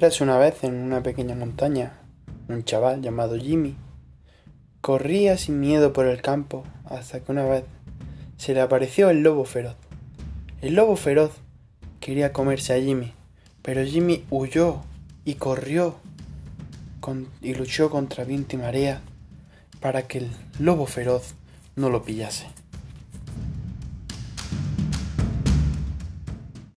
Érase una vez en una pequeña montaña un chaval llamado Jimmy. Corría sin miedo por el campo hasta que una vez se le apareció el lobo feroz. El lobo feroz quería comerse a Jimmy, pero Jimmy huyó y corrió y luchó contra viento y marea para que el lobo feroz no lo pillase.